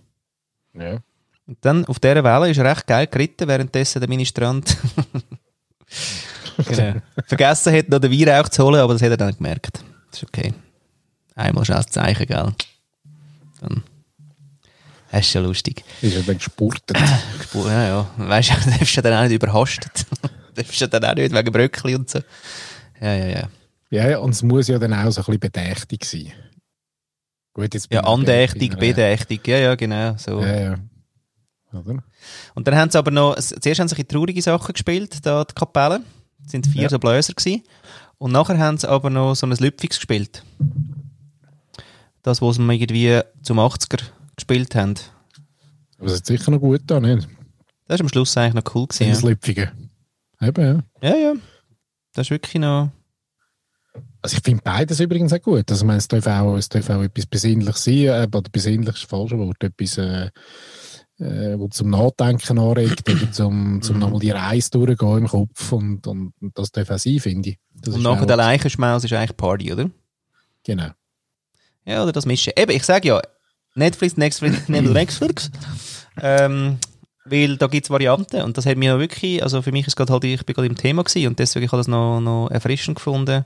Ja. Und dann auf dieser Welle ist er recht geil geritten, währenddessen der Ministrant genau. vergessen hat, noch den Weihrauch zu holen, aber das hat er dann gemerkt. Das ist okay. Einmal schnell das Zeichen, gell? Dann das ist ja lustig. Ist er dann gespurtet. Gespur- Ja, ja. Weißt du, du darfst ja dann auch nicht überhastet. Du darfst ja dann auch nicht wegen Bröckli und so. Ja, ja, ja. Ja, ja, und es muss ja dann auch so ein bisschen bedächtig sein. Gut, jetzt Ja, andächtig, bedächtig. Ja, ja, genau. So. Ja, ja. Oder? Und dann haben sie aber noch, zuerst haben sie ein traurige Sachen gespielt, da die Kapelle. Es sind vier Ja. so Bläser gewesen. Und nachher haben sie aber noch so ein Lüpfix gespielt. Das, was wir irgendwie zum 80er gespielt haben. Aber es ist sicher noch gut da, nicht? Das war am Schluss eigentlich noch cool Das gewesen. Lüpfige. Eben, ja. Ja, ja. ja. Das ist wirklich noch... Also ich finde beides übrigens auch gut. Also ich meine, es darf auch, es darf auch etwas Besinnliches sein, äh, oder besinnlich ist das falsche Wort, etwas, äh, äh, wo zum Nachdenken anregt, oder zum, zum Mhm. nochmal die Reise durchgehen im Kopf und, und, und das darf auch sein, finde ich. Das Und nachher der Leichenschmaus ist eigentlich Party, oder? Genau. Ja, oder das Mischen. Eben, ich sage ja, Netflix, Netflix, Netflix. ähm, weil da gibt es Varianten und das hat mir wirklich, also für mich ist gerade halt, ich bin gerade im Thema gewesen und deswegen habe ich das noch, noch erfrischend gefunden,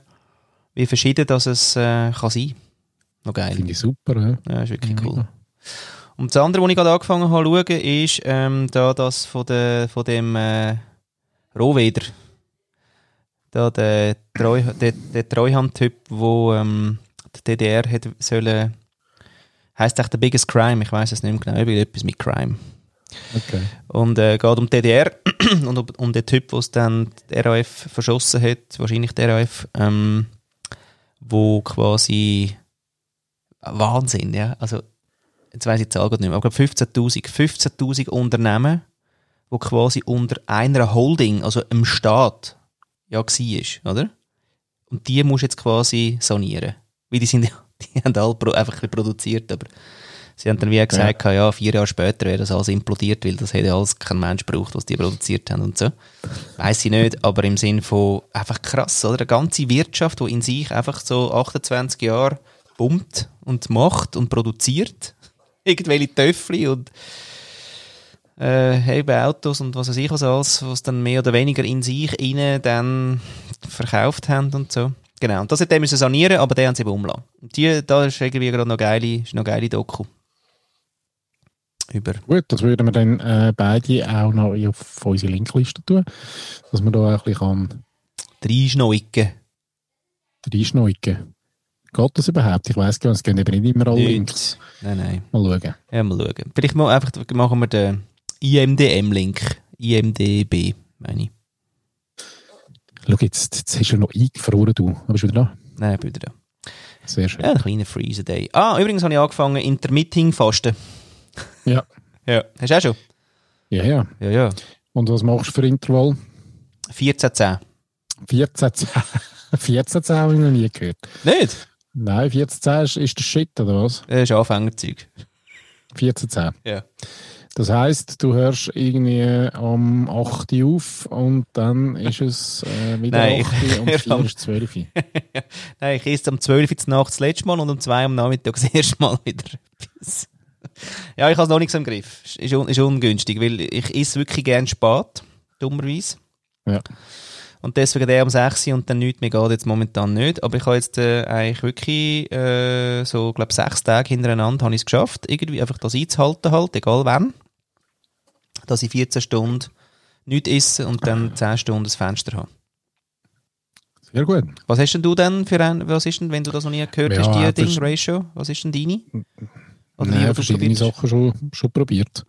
wie verschieden das es äh, kann sein. Noch geil. Finde ich super. Ja. Ja, ist wirklich Ja. cool. Und das andere, was ich gerade angefangen habe zu schauen, ist ähm, da das von, der, von dem äh, Rohweder. Da der, Treu, der, der Treuhand-Typ, wo ähm, die DDR hat sollen, heisst echt der Biggest Crime, ich weiß es nicht mehr genau, irgendetwas mit Crime. Okay. Und äh, geht um die DDR und um, um den Typ, was dann die RAF verschossen hat, wahrscheinlich die RAF, ähm, wo quasi Wahnsinn, ja. Also, jetzt weiss ich die Zahl nicht mehr, aber ich glaube 15.000 15.000 Unternehmen, wo quasi unter einer Holding, also im Staat, ja war, oder? Und die musst du jetzt quasi sanieren. Weil die sind, die haben alle einfach ein produziert, aber sie haben dann wie gesagt, ja. vier Jahre später wäre das alles implodiert, weil das hätte alles kein Mensch braucht, was die produziert haben und so. Weiß ich nicht, aber im Sinn von einfach krass, oder? Eine ganze Wirtschaft, die in sich einfach so 28 Jahre pumpt und macht und produziert. Irgendwelche Töffel und äh, eben Autos und was weiß ich was alles, was dann mehr oder weniger in sich innen dann verkauft haben und so. Genau, und das hat müssen sanieren, aber den haben sie eben umlassen. Und die, da ist irgendwie gerade noch geile, ist noch geile Doku. Über. Gut, das würden wir dann äh, beide auch noch auf unsere Linkliste tun, dass man da auch ein bisschen kann Drei Schneuken. reinschneuken. Geht das überhaupt? Ich weiss gar nicht, es gehen eben nicht immer alle Links. Nein, nein. Mal schauen. Ja, mal schauen. Vielleicht mal einfach, machen wir den IMDM-Link. IMDB, meine ich. Schau, jetzt, jetzt hast du noch eingefroren, du. Aber bist du wieder da? Nein, bitte da. Sehr schön. Ja, ein kleiner Freezer Day. Ah, übrigens habe ich angefangen, Intermitting Fasten. Ja. Ja. Hast du auch schon? Ja, ja. Ja, ja. Und was machst du für Intervall? 14, 14, 10. 14, 10 habe ich noch nie gehört. Nicht? Nein, 14, 10 ist, ist der Shit, oder was? Das ist Anfängerzeug. 14, 10. Ja. Das heisst, du hörst irgendwie am 8 Uhr auf und dann ist es äh, wieder Nein, 8 Uhr und ich- 4 ist 12 Uhr. Nein, ich esse am 12 Uhr Nacht das letzte Mal und um 2 Uhr am Nachmittag das erste Mal wieder etwas. Ja, ich habe es noch nicht so im Griff. Ist, un ist ungünstig, weil ich esse wirklich gerne spät, dummerweise. Ja. Und deswegen der um 6 Uhr und dann nichts mehr geht jetzt momentan nicht. Aber ich habe jetzt äh, eigentlich wirklich äh, so, glaube sechs Tage hintereinander habe ich es geschafft, irgendwie einfach das einzuhalten halt, egal wann. Dass ich 14 Stunden nichts esse und dann 10 Stunden das Fenster habe. Sehr gut. Was hast denn du denn für ein, was ist denn, wenn du das noch nie gehört Ja, hast, die das- Ding Ratio? Was ist denn deine? Oder Nein, du verschiedene? Sachen schon, schon probiert.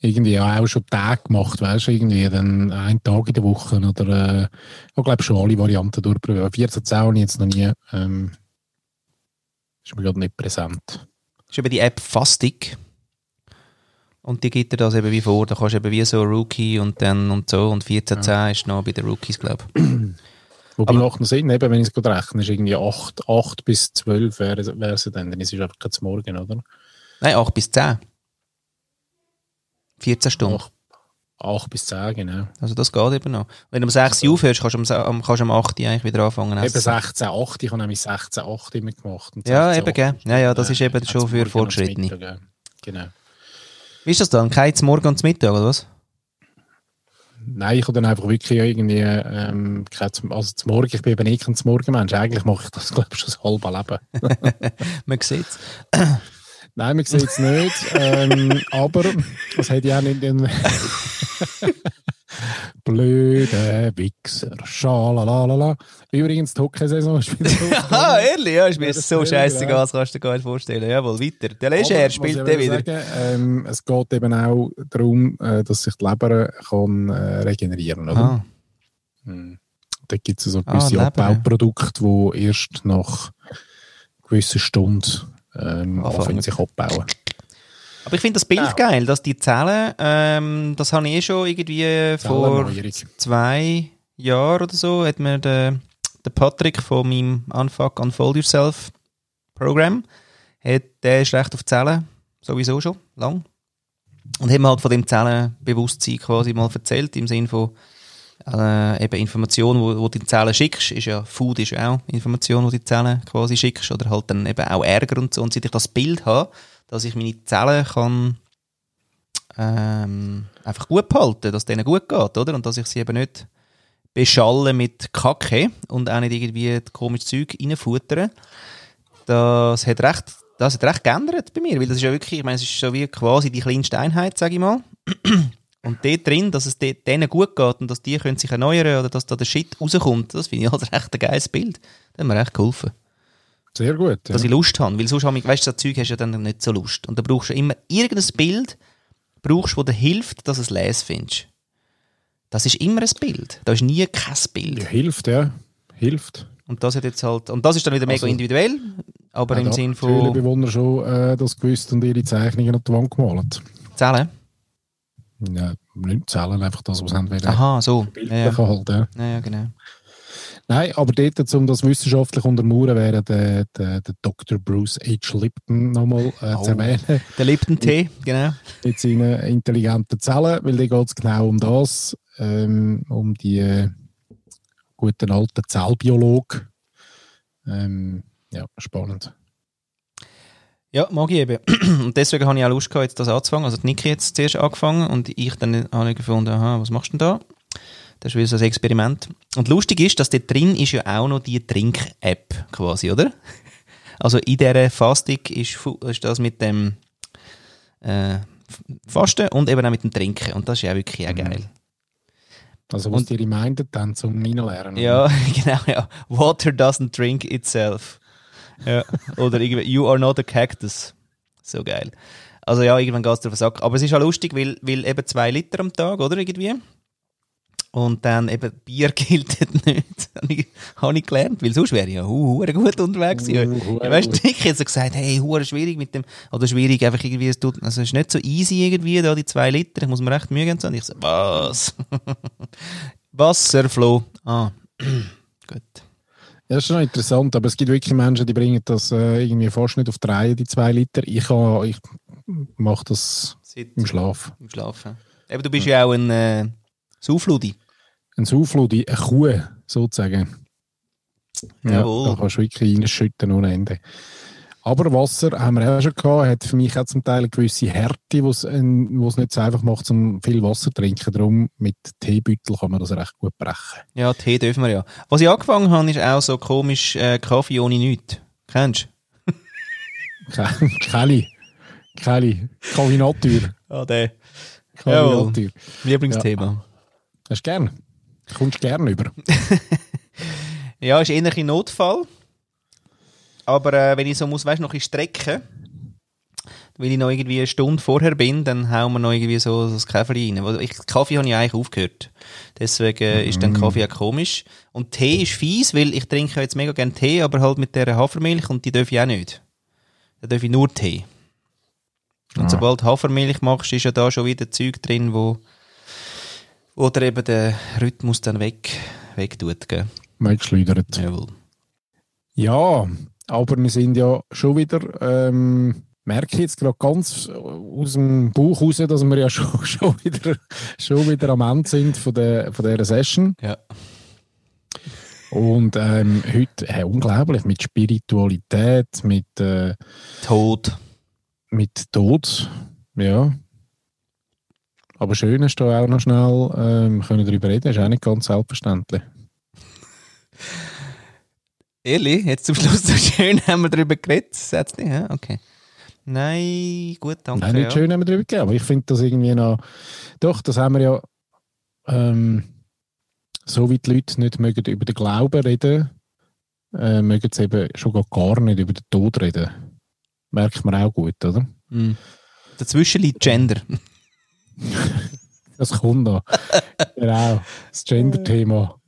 Irgendwie auch schon Tage gemacht, weißt du, irgendwie dann einen Tag in der Woche oder äh, ich glaube schon alle Varianten durchprobiert. 14 10 habe ich jetzt noch nie, ähm, ist mir gerade nicht präsent. Das ist eben die App Fastig. Und die gibt dir das eben wie vor. Da kannst du eben wie so Rookie und dann und so. Und 1410 ist noch bei den Rookies, glaube ich. Wobei macht noch Sinn, eben, wenn ich es gut rechne, ist irgendwie 8, 8 bis 12 wäre es dann, dann ist es einfach kein Morgen, oder? Nein, 8 bis 10. 14 Stunden. 8, 8 bis 10, genau. Also das geht eben noch. Wenn du um 6 Uhr aufhörst, kannst du am- kannst um 8 Uhr eigentlich wieder anfangen. Eben essen. 16, 8, ich habe nämlich 16, 8 immer gemacht. Und Ja, 16, eben, gell. 8, Ja, ja, das ist eben schon für ja. Genau. Wie ist das dann? Kein zum Morgen und zum Mittag, oder was? Nein, ich habe dann einfach wirklich irgendwie, ähm, zum- also zum Morgen, ich bin eben nicht zum Morgenmensch. Eigentlich mache ich das, glaube ich, schon das halbe Leben. Man sieht es. Nein, man sieht es nicht. ähm, aber, das hätte ich auch nicht in Blöde Wichser. Schalalala. Übrigens, die Hockeysaison ist wieder Ah, ehrlich? Ja, ist mir Ja, das so scheißegal, ja. das kannst du dir gar nicht vorstellen. Jawohl, weiter. Der Leger spielt der will wieder. Sagen, ähm, es geht eben auch darum, äh, dass sich die Leber kann, äh, regenerieren kann. Ah, Mhm. Da gibt es so Ah, gewisse Leber, Abbauprodukte, die erst nach gewissen Stunden ähm, Anfangen. sich abbauen. Aber ich finde das Bild Ja. geil, dass die Zellen, ähm, das habe ich eh schon irgendwie vor zwei Jahren oder so, hat mir der, der Patrick von meinem Unfuck Unfold Yourself Programm, hat, der ist recht auf Zellen, sowieso schon, lang. Und hat mir halt von dem Zellenbewusstsein quasi mal erzählt, im Sinne von äh, eben Informationen, wo, wo du die Zellen schickst, ist ja, Food ist ja auch Information, wo du die Zellen quasi schickst, oder halt dann eben auch Ärger und so. Und seit ich das Bild habe, dass ich meine Zellen kann ähm, einfach gut behalten, dass denen gut geht, oder? Und dass ich sie eben nicht beschalle mit Kacke und auch nicht irgendwie komisches Zeug reinfuttern. Das hat recht, das hat recht geändert bei mir, weil das ist ja wirklich, ich meine, es ist so wie quasi die kleinste Einheit, sage ich mal. Und dort drin, dass es de- denen gut geht und dass die können sich erneuern oder dass da der Shit rauskommt, das finde ich halt recht ein geiles Bild. Das hat mir recht geholfen Sehr gut. Ja. dass ich Lust habe. Weil sonst, habe ich- weißt du, so Zeug hast du ja dann nicht so Lust. Und da brauchst du immer irgendein Bild, brauchst, das dir hilft, dass du es les findest. Das ist immer ein Bild. Da ist nie kein Bild. ja, hilft, ja. Hilft. Und das hat jetzt halt, und das ist dann wieder mega Also- individuell, aber im Sinn von Höhlenbewohner schon äh, das gewusst und ihre Zeichnungen an die Wand gemalt. Zählen. Ja, nicht zählen, einfach das, was sie haben wollen. Aha, so. Ja, ja. halt, ja. ja, ja, genau. Nein, aber dort, um das wissenschaftlich untermauern, wäre der, der, der Dr. Bruce H. Lipton nochmal äh, Oh. zu erwähnen. Der Lipton-Tee, genau. mit seinen intelligenten Zellen, weil da geht es genau um das, ähm, um die äh, guten alten Zellbiolog. Ähm, ja, spannend. Ja, mag ich eben. Und deswegen habe ich auch Lust gehabt, jetzt das anzufangen. Also die Niki hat jetzt zuerst angefangen und ich dann habe ich gefunden, aha, was machst du denn da? Das ist wieder so ein Experiment. Und lustig ist, dass dort drin ist ja auch noch die Trink-App quasi, oder? Also in dieser Fastik ist, ist das mit dem äh, Fasten und eben auch mit dem Trinken. Und das ist ja wirklich auch geil. Also was Und- die reminded dann zum Reinlernen. Ja, genau, ja. Water doesn't drink itself. Ja. Oder irgendwie, you are not a cactus. So geil. Also ja, irgendwann geht es den Sack. Aber es ist auch lustig, weil, weil eben zwei Liter am Tag, oder irgendwie? Und dann eben Bier gilt nicht. habe ich, habe ich gelernt, weil sonst wäre ich ja hu, gut unterwegs gewesen. Uh, weißt du, ich hätte so gesagt, hey, hure schwierig mit dem, oder schwierig einfach irgendwie, es tut, also es ist nicht so easy irgendwie, da die zwei Liter, ich muss mir recht Mühe geben. Und ich so, was? Wasserfloh. Ah, gut. Ja, das ist schon interessant, aber es gibt wirklich Menschen, die bringen das äh, irgendwie fast nicht auf die Reihe, die zwei Liter. Ich, kann- ich mache das Seit im Schlaf. im Schlafen. Eben, du bist ja, auch ein äh, Saufludi. Ein Sauflud, eine Kuh sozusagen. Ja, Jawohl. da kannst du wirklich reinschütten ohne Ende. Aber Wasser haben wir auch schon gehabt, hat für mich auch zum Teil eine gewisse Härte, wo es es nicht so einfach macht, um viel Wasser zu trinken. Darum mit Teebeutel kann man das recht gut brechen. Ja, Tee dürfen wir ja. Was ich angefangen habe, ist auch so komisch äh, Kaffee ohne nichts. Kennst Ke- Kelly. Kelly. Kaffeenatür. du? Ah, der. Jawohl. Kaffeenatür. Lieblingsthema. Hast du gern? Kommst du gern über? Ja, ist eher ein Notfall. Aber äh, wenn ich so muss, weißt du, noch ein strecken, weil ich noch irgendwie eine Stunde vorher bin, dann hauen wir noch irgendwie so, so das Kaffee rein. Ich, Kaffee habe ich eigentlich aufgehört. Deswegen äh, ist dann Kaffee auch komisch. Und Tee ist fies, weil ich trinke jetzt mega gerne Tee, aber halt mit der Hafermilch und die darf ich auch nicht. Da darf ich nur Tee. Und Ah. sobald du Hafermilch machst, ist ja da schon wieder Zeug drin, wo, dir eben den Rhythmus dann weg, weg tut. Gell? Weggeschleudert. Jawohl. Ja, aber wir sind ja schon wieder, ähm, merke ich jetzt gerade ganz aus dem Bauch raus, dass wir ja schon, schon, wieder, schon wieder am Ende sind von, der, von dieser Session. Ja. Und ähm, heute äh, unglaublich mit Spiritualität, mit, äh, Tod. mit Tod. Ja. Aber schön ist da auch noch schnell, ähm, können darüber reden, ist auch nicht ganz selbstverständlich. Ehrlich? Jetzt zum Schluss so schön haben wir darüber geredet. Sagt's nicht, ja? Okay. Nein, gut, danke. Nein, nicht ja. schön haben wir darüber gegeben, aber ich finde das irgendwie noch. Doch, das haben wir ja. Ähm, so wie die Leute nicht mögen über den Glauben reden, äh, mögen sie eben schon gar- gar nicht über den Tod reden. Merkt man auch gut, oder? Mhm. Dazwischen liegt Gender. Das kommt noch. genau. Das Gender-Thema.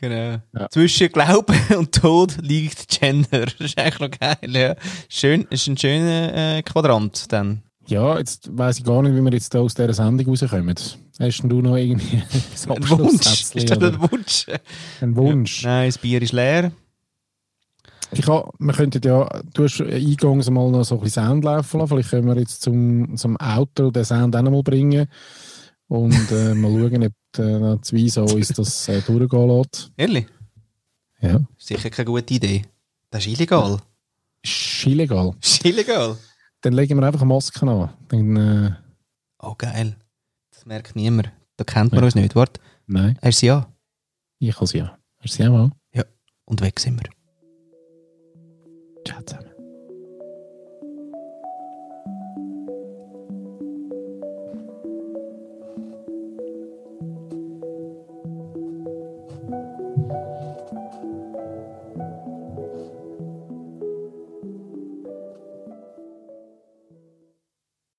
Genau. Ja. Zwischen Glauben und Tod liegt Gender. Das ist eigentlich noch geil, ja. Schön, ist ein schöner äh, Quadrant dann. Ja, jetzt weiss ich gar nicht, wie wir jetzt da aus dieser Sendung rauskommen. Hast du noch irgendwie ein Wunsch. Ist das ein Wunsch? ein Wunsch? Nein, das Bier ist leer. Ich ha, wir könnten ja, du hast eingangs mal noch so ein bisschen Sound laufen lassen. Vielleicht können wir jetzt zum, zum Auto den Sound auch noch mal bringen. Und äh, mal schauen, ob noch die Weise uns das äh, durchgehen lässt. Ehrlich? Ja. Sicher keine gute Idee. Das ist illegal. Ist illegal. ist illegal. Dann legen wir einfach Masken an. Dann, äh, Oh, geil. Das merkt niemand. Da kennt man Ja. uns nicht. Warte, nein, hast du ja? ich es ja. Du sie auch mal? Und weg sind wir. Ciao zusammen.